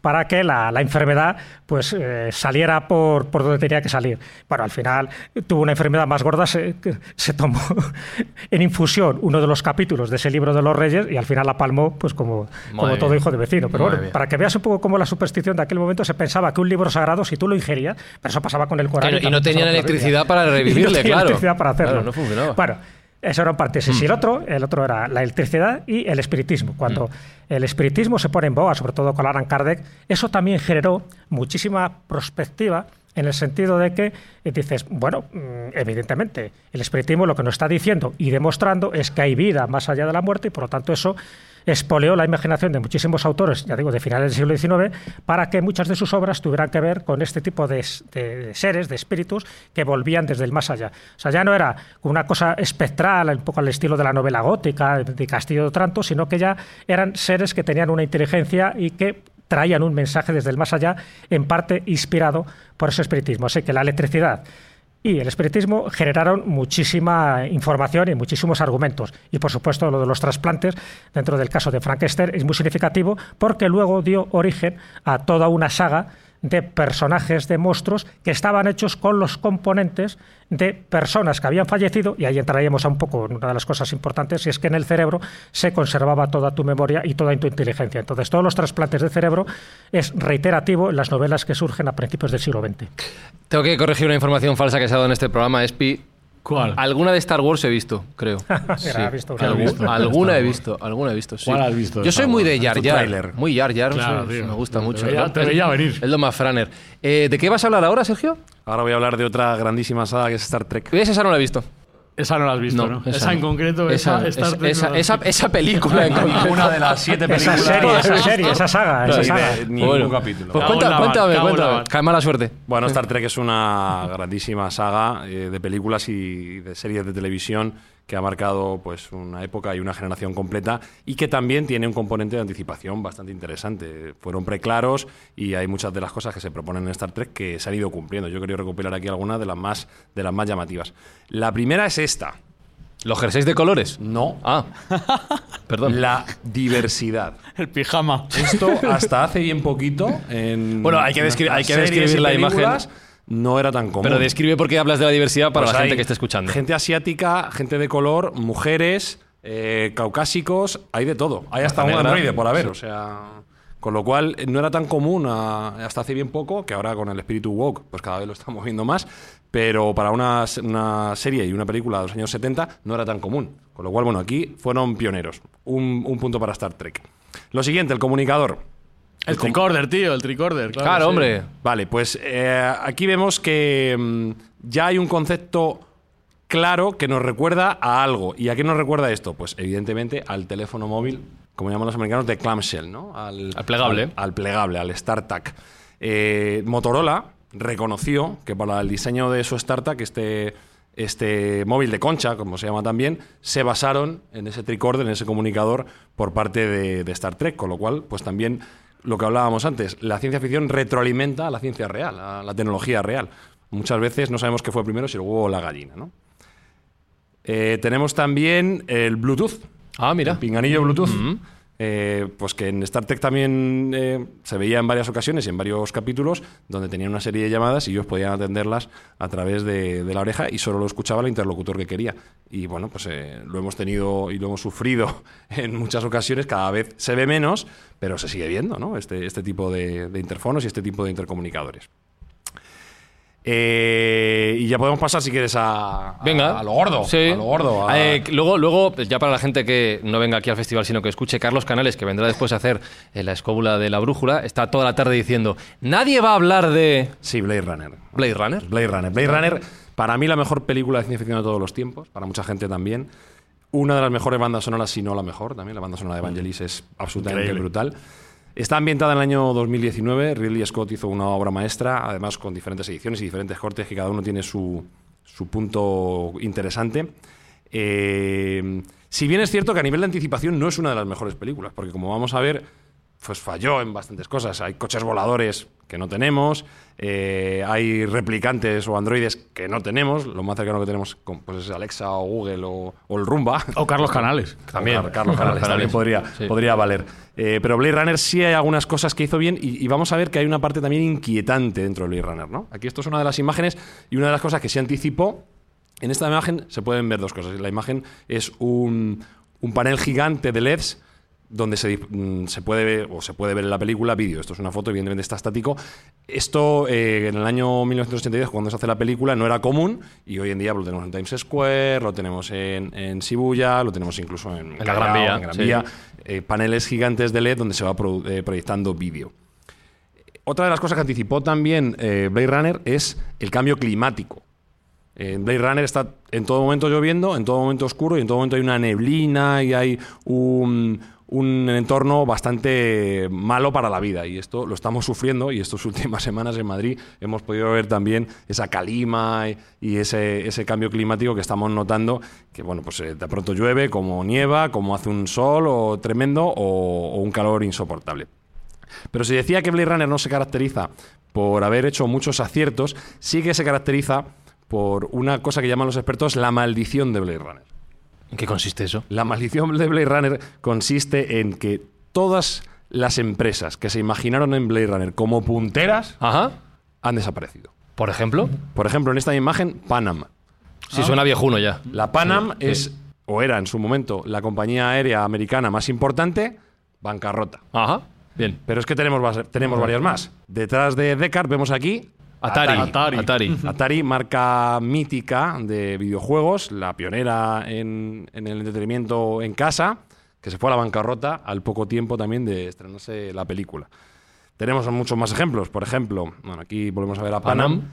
para que la, la enfermedad pues eh, saliera por, por donde tenía que salir. Bueno, al final tuvo una enfermedad más gorda, se, se tomó en infusión uno de los capítulos de ese libro de los reyes y al final la palmó pues como, como todo hijo de vecino. Pero Madre bueno, para que veas un poco cómo la superstición de aquel momento se pensaba que un libro sagrado, si tú lo ingerías, pero eso pasaba con el Corán. Claro, y también no tenían electricidad para Y no revivirle, claro. electricidad para hacerlo. Claro, no funcionaba. Bueno, eso era un paréntesis. Y el otro, el otro era la electricidad y el espiritismo. Cuando el espiritismo se pone en boga, sobre todo con Alan Kardec, eso también generó muchísima prospectiva en el sentido de que eh, dices, bueno, mm, evidentemente, el espiritismo lo que nos está diciendo y demostrando es que hay vida más allá de la muerte y por lo tanto eso espoleó la imaginación de muchísimos autores, ya digo, de finales del siglo XIX, para que muchas de sus obras tuvieran que ver con este tipo de, seres, de espíritus, que volvían desde el más allá. O sea, ya no era una cosa espectral, un poco al estilo de la novela gótica, de Castillo de Otranto, sino que ya eran seres que tenían una inteligencia y que traían un mensaje desde el más allá, en parte inspirado por ese espiritismo. Así que la electricidad y el espiritismo generaron muchísima información y muchísimos argumentos. Y por supuesto lo de los trasplantes, dentro del caso de Frankenstein, es muy significativo porque luego dio origen a toda una saga de personajes, de monstruos, que estaban hechos con los componentes de personas que habían fallecido, y ahí entraríamos a un poco en una de las cosas importantes, y es que en el cerebro se conservaba toda tu memoria y toda tu inteligencia. Entonces, todos los trasplantes de cerebro es reiterativo en las novelas que surgen a principios del siglo XX. Tengo que corregir una información falsa que se ha dado en este programa, Espi. ¿Cuál? Alguna de Star Wars he visto, creo. Mira, ha visto una. Algu- ¿Has visto? alguna he Wars. visto, alguna he visto, sí. ¿Cuál has visto de Yo soy Star muy Wars? de Yar Tu Yar. tráiler. Muy Yar Yar, Claro, eso tío. me gusta Te mucho. veía- te veía venir. Es lo más franer. Eh, ¿De qué vas a hablar ahora, Sergio? Ahora voy a hablar de otra grandísima saga que es Star Trek. Esa esa no la he visto. Esa no la has visto, ¿no? Esa, en concreto, esa, esa, Star Trek esa, esa- esa película en concreto. Una de las siete Esa películas. serie, esa serie, esa saga, esa Ni saga. de- ningún Bueno, capítulo. Pues cuéntame, cuéntame. mar. Cae mala suerte. Bueno, Star Trek es una grandísima saga eh, de películas y de series de televisión que ha marcado pues una época y una generación completa y que también tiene un componente de anticipación bastante interesante. Fueron preclaros y hay muchas de las cosas que se proponen en Star Trek que se han ido cumpliendo. Yo quería recopilar aquí algunas de las más de las más llamativas. La primera es esta. ¿Los jerseys de colores? No. Ah, perdón. La diversidad. El pijama. Esto hasta hace bien poquito en Bueno, hay que descri- hay que describir la imagen. No era tan común. Pero describe por qué hablas de la diversidad para Pues la gente que esté escuchando. Gente asiática, gente de color, mujeres, eh, caucásicos, hay de todo. Hay hasta un androide por haber, o sea. Con lo cual, no era tan común a- hasta hace bien poco, que ahora con el espíritu woke, pues cada vez lo estamos viendo más. Pero para una, una serie y una película de los años 70 no era tan común. Con lo cual, bueno, aquí fueron pioneros. Un, un punto para Star Trek. Lo siguiente, el comunicador. El tricorder, tío, el tricorder. Claro, Claro, sí. hombre. Vale, pues eh, aquí vemos que mm, ya hay un concepto claro que nos recuerda a algo. ¿Y a qué nos recuerda esto? Pues evidentemente al teléfono móvil, como llaman los americanos, de clamshell, ¿no? Al, Al plegable. Al, al plegable, al StarTAC. Eh, Motorola reconoció que para el diseño de su StarTAC, este, este móvil de concha, como se llama también, se basaron en ese tricorder, en ese comunicador por parte de, de Star Trek, con lo cual, pues también lo que hablábamos antes, la ciencia ficción retroalimenta a la ciencia real, a la tecnología real. Muchas veces no sabemos qué fue primero, si el huevo o la gallina, ¿no? Eh, tenemos también el Bluetooth. Ah, mira. El pinganillo Bluetooth. Eh, pues que en Star Trek también eh, se veía en varias ocasiones y en varios capítulos donde tenían una serie de llamadas y ellos podían atenderlas a través de, la oreja y solo lo escuchaba el interlocutor que quería. Y bueno, pues eh, lo hemos tenido y lo hemos sufrido en muchas ocasiones, cada vez se ve menos, pero se sigue viendo ¿no? este, este tipo de, de interfonos y este tipo de intercomunicadores. Eh, y ya podemos pasar, si quieres, a, a- Venga. a lo gordo. Sí. A lo gordo. a- Eh, luego, luego, ya para la gente que no venga aquí al festival, sino que escuche Carlos Canales, que vendrá después a hacer eh, la escóbula de la brújula, está toda la tarde diciendo: Nadie va a hablar de Sí, Blade Runner. Blade Runner. Blade Runner. Blade Runner, para mí, la mejor película de ciencia ficción de todos los tiempos. Para mucha gente también. Una de las mejores bandas sonoras, si no la mejor también. La banda sonora de Evangelis es absolutamente Increíble. brutal. Está ambientada en el año 2019. Ridley Scott hizo una obra maestra, además con diferentes ediciones y diferentes cortes, que cada uno tiene su, su punto interesante. Eh, si bien es cierto que a nivel de anticipación no es una de las mejores películas, porque como vamos a ver, pues falló en bastantes cosas. Hay coches voladores que no tenemos, eh, hay replicantes o androides que no tenemos, lo más cercano que tenemos con, pues es Alexa o Google o, o el Rumba. O Carlos Canales. También, Carlos Canales, también podría, Sí. podría valer. Eh, pero Blade Runner sí hay algunas cosas que hizo bien y, y vamos a ver que hay una parte también inquietante dentro de Blade Runner. ¿no? Aquí esto es una de las imágenes y una de las cosas que se anticipó. En esta imagen se pueden ver dos cosas. La imagen es un, un panel gigante de LEDs donde se, mm, se puede ver, o se puede ver en la película vídeo. Esto es una foto, evidentemente está estático. Esto eh, en el año 1982, cuando se hace la película, no era común y hoy en día lo tenemos en Times Square, lo tenemos en, en Shibuya, lo tenemos incluso en, En la Gran Vía, en Gran sí. Vía. Eh, paneles gigantes de LED donde se va eh, proyectando vídeo. Otra de las cosas que anticipó también eh, Blade Runner es el cambio climático. En Blade Runner está en todo momento lloviendo, en todo momento oscuro y en todo momento hay una neblina y hay un, un entorno bastante malo para la vida. Y esto lo estamos sufriendo y estas últimas semanas en Madrid hemos podido ver también esa calima y, ese cambio climático que estamos notando, que bueno, pues eh, de pronto llueve, como nieva, como hace un sol o tremendo o- o un calor insoportable. Pero si decía que Blade Runner no se caracteriza por haber hecho muchos aciertos, sí que se caracteriza por una cosa que llaman los expertos la maldición de Blade Runner. ¿En qué consiste eso? La maldición de Blade Runner consiste en que todas las empresas que se imaginaron en Blade Runner como punteras Ajá. han desaparecido. Por ejemplo. Por ejemplo, en esta imagen, Panam. Sí, suena viejuno ya. La Panam Sí, es, sí. o era en su momento, la compañía aérea americana más importante, bancarrota. Ajá. Bien. Pero es que tenemos, tenemos varias más. Detrás de Deckard vemos aquí Atari. Atari. Atari. Atari, marca mítica de videojuegos, la pionera en, en el entretenimiento en casa, que se fue a la bancarrota al poco tiempo también de estrenarse la película. Tenemos muchos más ejemplos. Por ejemplo, bueno, aquí volvemos a ver a Panam. Panam.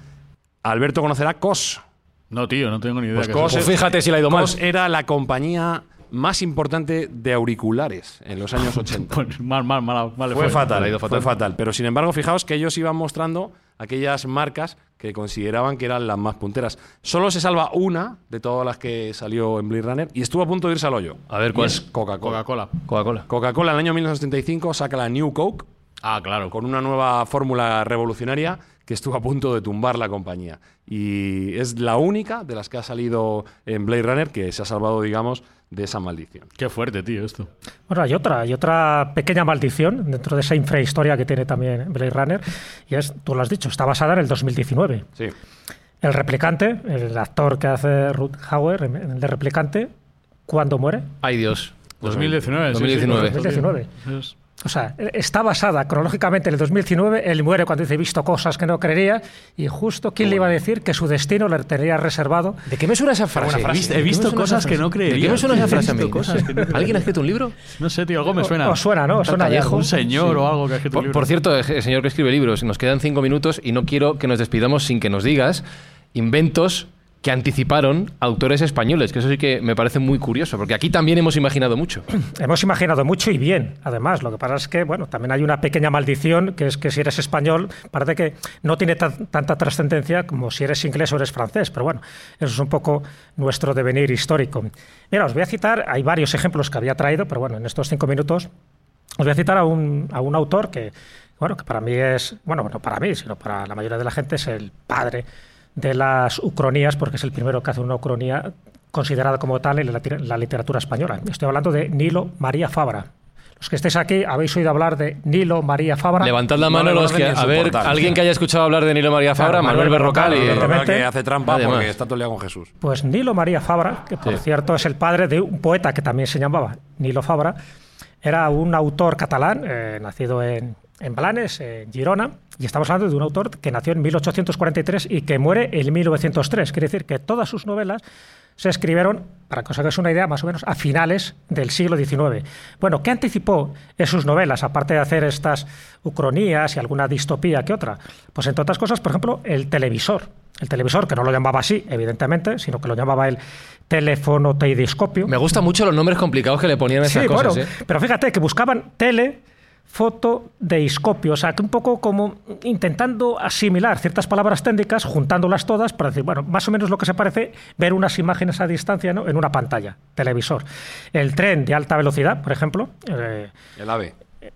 Alberto conocerá COS. No, tío, no tengo ni idea. Pues Cos es Pues fíjate si la ha ido mal. Cos era la compañía más importante de auriculares en los años 80. Pues mal, mal, mal. Fue, fatal, Le ha ido fue fatal. Pero sin embargo, fijaos que ellos iban mostrando aquellas marcas que consideraban que eran las más punteras. Solo se salva una de todas las que salió en Blade Runner y estuvo a punto de irse al hoyo. A ver, Y ¿cuál? es Coca-Cola. Coca-Cola. Coca-Cola. Coca-Cola en el año 1975 saca la New Coke Ah, claro. con una nueva fórmula revolucionaria que estuvo a punto de tumbar la compañía. Y es la única de las que ha salido en Blade Runner que se ha salvado, digamos, de esa maldición. Qué fuerte, tío, esto. Bueno, hay otra, hay otra pequeña maldición dentro de esa infrahistoria que tiene también Blade Runner, y es, tú lo has dicho, está basada en el 2019. Sí. El replicante, el actor que hace Ruth Hauer, en el de replicante, ¿cuándo muere? Ay, Dios. 2019. sí, 2019. sí, 2019. O sea, está basada cronológicamente en el 2019. Él muere cuando dice he visto cosas que no creería. Y justo, ¿quién le iba a decir que su destino le tenía reservado? ¿De qué me suena esa frase? He visto- he ¿De qué me visto suena esa cosas que no ¿De qué creería. me suena esa frase a mí? creería. ¿Alguien ha escrito un libro? No sé, tío, algo me suena. Os suena, ¿no? Os suena algo. Un señor o algo que ha escrito un Por, libro. por cierto, el el señor que escribe libros, nos quedan cinco minutos y no quiero que nos despidamos sin que nos digas inventos que anticiparon autores españoles, que eso sí que me parece muy curioso, porque aquí también hemos imaginado mucho. Hemos imaginado mucho y bien, además. Lo que pasa es que, bueno, también hay una pequeña maldición, que es que si eres español, parece que no tiene tan- tanta trascendencia como si eres inglés o eres francés. Pero bueno, eso es un poco nuestro devenir histórico. Mira, os voy a citar, hay varios ejemplos que había traído, pero bueno, en estos cinco minutos os voy a citar a un, a un autor que, bueno, que para mí es, bueno, no para mí, sino para la mayoría de la gente es el padre de las ucronías, porque es el primero que hace una ucronía considerada como tal en la, literatura española. Estoy hablando de Nilo María Fabra. Los que estéis aquí habéis oído hablar de Nilo María Fabra. Levantad la No mano los que, a ver, portal. alguien que haya escuchado hablar de Nilo María Fabra, Claro, Manuel Manuel Berrocal y... Berrocal, que hace trampa Además. porque está todo el día con Jesús. Pues Nilo María Fabra, que por Sí. cierto es el padre de un poeta que también se llamaba Nilo Fabra, era un autor catalán, eh, nacido en, en Blanes, en Girona, y estamos hablando de un autor que nació en 1843 y que muere en 1903. Quiere decir que todas sus novelas se escribieron, para que os hagáis una idea, más o menos a finales del siglo XIX. Bueno, ¿qué anticipó en sus novelas, aparte de hacer estas ucronías y alguna distopía que otra? Pues entre otras cosas, por ejemplo, el televisor. El televisor, que no lo llamaba así, evidentemente, sino que lo llamaba el teléfono teidiscopio. Me gustan mucho los nombres complicados que le ponían a esas Sí, cosas, bueno, ¿eh? pero fíjate que buscaban tele, foto, deiscopio, o sea, que un poco como intentando asimilar ciertas palabras técnicas, juntándolas todas para decir, bueno, más o menos lo que se parece ver unas imágenes a distancia ¿no? en una pantalla, televisor. El tren de alta velocidad, por ejemplo, eh, El ave.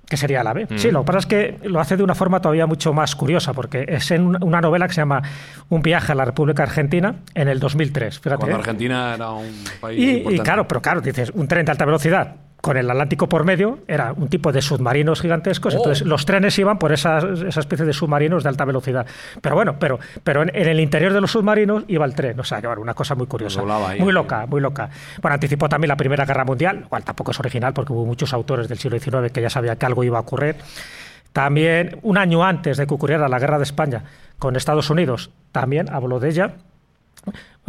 que sería el AVE. Sí, lo que pasa es que lo hace de una forma todavía mucho más curiosa, porque es en una- novela que se llama Un viaje a la República Argentina en el 2003. Fíjate, Cuando. Argentina era un país Y, y importante. claro, pero claro, dices, un tren de alta velocidad con el Atlántico por medio era un tipo de submarinos gigantescos, entonces los trenes iban por esa, esa especie de submarinos de alta velocidad. Pero bueno, pero, pero en, en el interior de los submarinos iba el tren, o sea, que bueno, una cosa muy curiosa. ahí, muy loca, muy loca. Bueno, anticipó también la Primera Guerra Mundial, lo cual tampoco es original porque hubo muchos autores del siglo XIX que ya sabían que algo iba a ocurrir. También, un año antes de que ocurriera la Guerra de España con Estados Unidos, también habló de ella.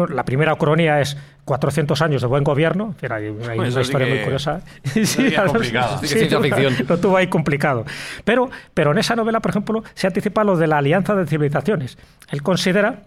La primera ucronía es 400 años de buen gobierno. En fin, Hay, hay Eso una sí historia que- muy curiosa. sí complicado. Sí ciencia ficción. Lo tuvo ahí complicado. Pero, pero en esa novela, por ejemplo, se anticipa lo de la alianza de civilizaciones. Él considera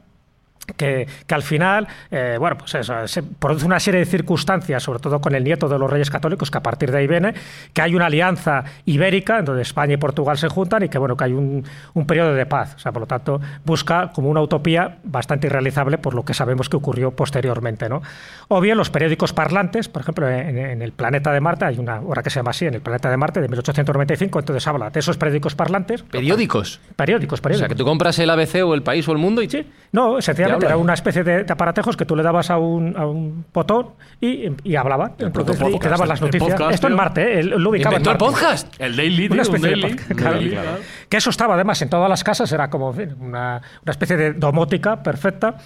que, que al final, eh, bueno, pues eso, se produce una serie de circunstancias, sobre todo con el nieto de los reyes católicos, que a partir de ahí viene, que hay una alianza ibérica, en donde España y Portugal se juntan y que, bueno, que hay un, un periodo de paz. O sea, por lo tanto, busca como una utopía bastante irrealizable por lo que sabemos que ocurrió posteriormente, ¿no? O bien los periódicos parlantes, por ejemplo, en, en el planeta de Marte, hay una obra que se llama así, en el planeta de Marte, de 1895, entonces habla de esos periódicos parlantes. Periódicos. Periódicos, O periódicos. sea, que tú compras el ABC o el País o el Mundo y... Sí. No, sencillamente era una especie de, de aparatejos que tú le dabas a un, a un botón y, y hablaba. Entonces, y protopodcast, te daban las noticias. podcast, Esto en. Marte, ¿eh? Lo ubicaba en ¿Inventó el Marte. podcast? El Daily, Una un especie de Daily. podcast, Un claro. Daily, claro. claro. Que eso estaba además en todas las casas, era como una, una especie de domótica perfecta.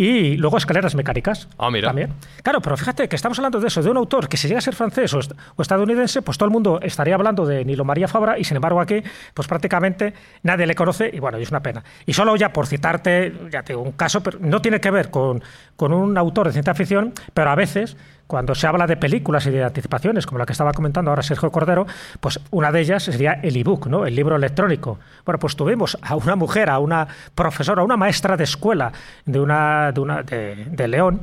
Y luego escaleras mecánicas. Ah, mira. También. Claro, pero fíjate que estamos hablando de eso, de un autor que si llega a ser francés o, est- o estadounidense, pues todo el mundo estaría hablando de Nilo María Fabra y sin embargo aquí, pues prácticamente nadie le conoce y bueno, y es una pena. Y solo ya por citarte, ya te digo, un caso, pero no tiene que ver con, con un autor de ciencia ficción, pero a veces cuando se habla de películas y de anticipaciones, como la que estaba comentando ahora Sergio Cordero, pues una de ellas sería el ebook, ¿no? el libro electrónico. Bueno, pues tuvimos a una mujer, a una profesora, a una maestra de escuela de, una, de, una, de, León,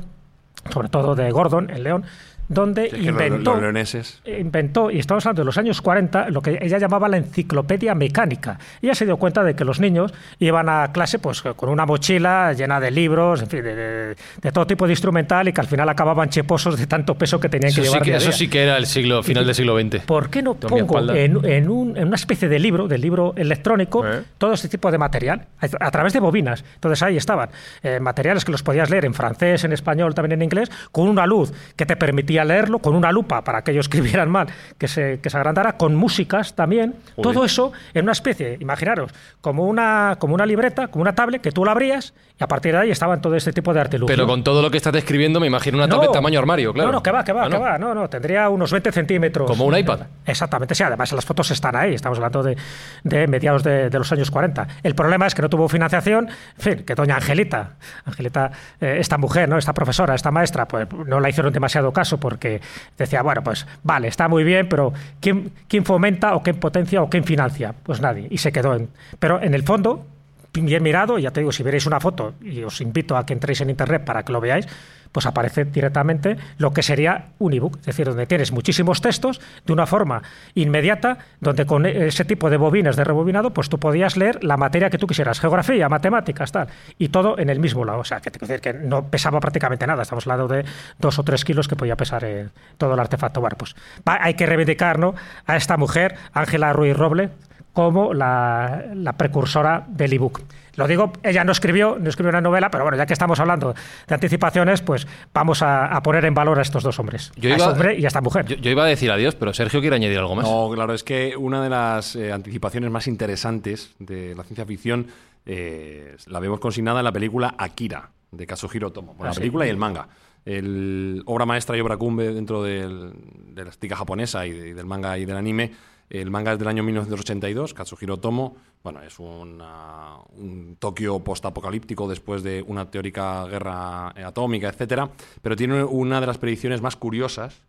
sobre todo de Gordon, en León, donde que inventó, los leoneses. inventó, y estamos hablando de los años 40, lo que ella llamaba la enciclopedia mecánica. Ella se dio cuenta de que los niños iban a clase pues con una mochila llena de libros, en fin, de, de- de todo tipo de instrumental y que al final acababan cheposos de tanto peso que tenían Eso, que sí llevar. que, día a eso sí que era el siglo final del siglo XX. ¿Por qué no pongo en, en un- en una especie de libro, de libro electrónico, ¿Eh? todo este tipo de material a, a través de bobinas? Entonces ahí estaban eh, materiales que los podías leer en francés, en español, también en inglés, con una luz que te permitía leerlo, con una lupa para aquellos que vieran mal, que se, que se agrandara, con músicas también. Joder. Todo eso en una especie, imaginaros, como una, como una libreta, como una tablet que tú la abrías y a partir de ahí estaban todo este tipo de artilugios. Pero con todo lo que estás describiendo, me imagino una tablet tamaño armario, claro. No, no, que va, que va, Ah, que no. va. No, no, tendría unos 20 centímetros. Como un iPad. Exactamente, sí. Además, las fotos están ahí. Estamos hablando de, de mediados de, de los años 40. El problema es que no tuvo financiación. En fin, que doña Angelita, Angelita, eh, esta mujer, ¿no? esta profesora, esta maestra, pues no la hicieron demasiado caso porque decía, bueno, pues vale, está muy bien, pero ¿quién, quién fomenta o quién potencia o quién financia? Pues nadie. Y se quedó en. Pero en el fondo, bien mirado, ya te digo, si veréis una foto, y os invito a que entréis en internet para que lo veáis, pues aparece directamente lo que sería un ebook, es decir, donde tienes muchísimos textos de una forma inmediata, donde con ese tipo de bobinas de rebobinado, pues tú podías leer la materia que tú quisieras, geografía, matemáticas, tal, y todo en el mismo lado. O sea, que, decir que no pesaba prácticamente nada, estamos hablando de dos o tres kilos que podía pesar eh, todo el artefacto. Bueno, pues hay que reivindicar ¿no? a esta mujer, Ángela Ruiz Roble, como la, la precursora del ebook. Lo digo, ella no escribió, no escribió una novela, pero bueno, ya que estamos hablando de anticipaciones, pues vamos a, a poner en valor a estos dos hombres. Yo a iba- ese hombre y a esta mujer. Yo, yo iba a decir adiós, pero Sergio quiere añadir algo más. No, claro, es que una de las eh, anticipaciones más interesantes de la ciencia ficción eh, la vemos consignada en la película Akira, de Kazuhiro Otomo. Bueno, Ah, la sí. película y el manga. El obra maestra y obra cumbre dentro del- de la estética japonesa y, de- y del manga y del anime. El manga es del año 1982, Katsuhiro Otomo. Bueno, es una- un Tokio postapocalíptico después de una teórica guerra atómica, etcétera. Pero tiene una de las predicciones más curiosas,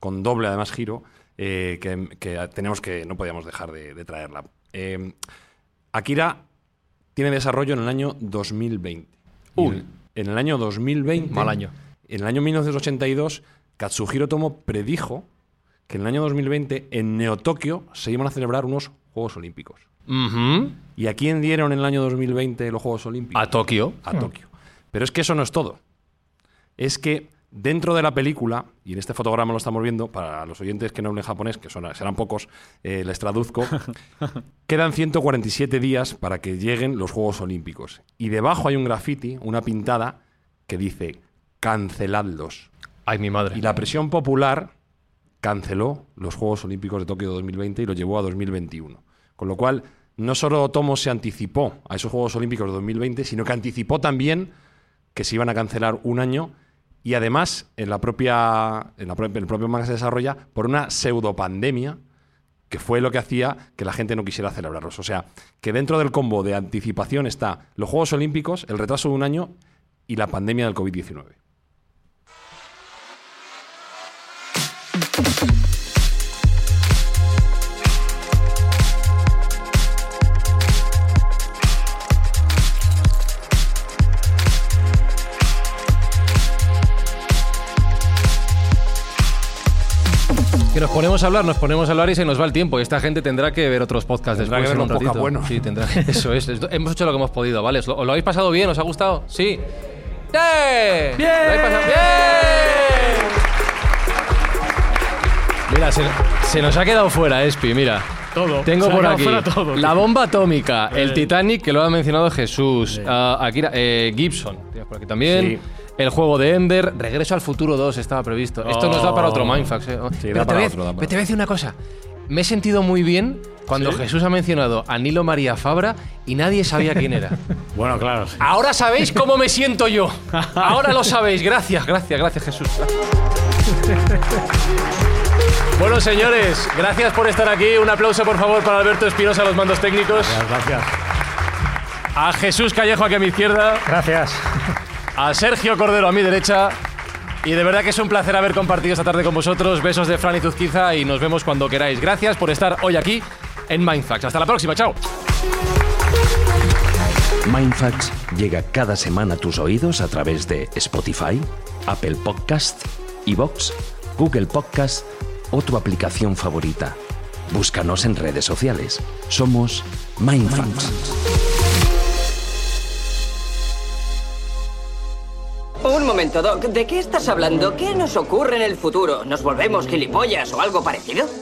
con doble además giro, eh, que, que tenemos que no podíamos dejar de, de traerla. Eh, Akira tiene desarrollo en el año 2020. Y Uy. En, en el año 2020, Mal año. en el año 1982, Katsuhiro Tomo predijo que en el año 2020 en Neo-Tokio se iban a celebrar unos Juegos Olímpicos. ¿Y a quién dieron en el año 2020 los Juegos Olímpicos? A Tokio. a Tokio. Pero es que eso no es todo. Es que dentro de la película, y en este fotograma lo estamos viendo, para los oyentes que no hablen japonés, que son, serán pocos, eh, les traduzco, quedan 147 días para que lleguen los Juegos Olímpicos. Y debajo hay un graffiti, una pintada, que dice, canceladlos. Ay, mi madre. Y la presión popular canceló los Juegos Olímpicos de Tokio 2020 y lo llevó a 2021. Con lo cual, no solo Tomo se anticipó a esos Juegos Olímpicos de 2020, sino que anticipó también que se iban a cancelar un año y además en, la propia, en, la en el propio manga se desarrolla por una pseudopandemia que fue lo que hacía que la gente no quisiera celebrarlos. O sea, que dentro del combo de anticipación está los Juegos Olímpicos, el retraso de un año y la pandemia del COVID-19. Ponemos a hablar, nos ponemos a hablar y se nos va el tiempo. Y esta gente tendrá que ver otros podcasts Tendrá después que ver un ratito. buenos. Sí, tendrá. Eso es. Hemos hecho lo que hemos podido, ¿vale? ¿Os lo, os lo habéis pasado bien? ¿Os ha gustado? Sí. ¡Bien! ¡Bien! ¿Lo habéis pasado bien? Mira, se, se nos ha quedado fuera, Espi, mira. Todo. Tengo por aquí todo, la bomba atómica, el Titanic, que lo ha mencionado Jesús, ah, Akira, eh, Gibson, tienes por aquí también. Sí. El juego de Ender, Regreso al Futuro 2 estaba previsto. Esto nos da para otro Mindfax. eh. Pero da te voy pero te voy a decir una cosa. Me he sentido muy bien cuando Jesús ha mencionado a Nilo María Fabra y nadie sabía quién era. Bueno, claro. sí. Ahora sabéis cómo me siento yo. Ahora lo sabéis. Gracias, gracias, gracias Jesús. Bueno, señores, gracias por estar aquí. Un aplauso, por favor, para Alberto Espinosa, los mandos técnicos. Gracias. A Jesús Callejo, aquí a mi izquierda. Gracias. a Sergio Cordero a mi derecha. Y de verdad que es un placer haber compartido esta tarde con vosotros. Besos de Fran y Zuzquiza y nos vemos cuando queráis. Gracias por estar hoy aquí en Mindfax. Hasta la próxima, chao. Mindfacts llega cada semana a tus oídos a través de Spotify, Apple Podcast, Evox, Google Podcast o tu aplicación favorita. Búscanos en redes sociales. Somos Mindfacts. Un momento, Doc. ¿De qué estás hablando? ¿Qué nos ocurre en el futuro? ¿Nos volvemos gilipollas o algo parecido?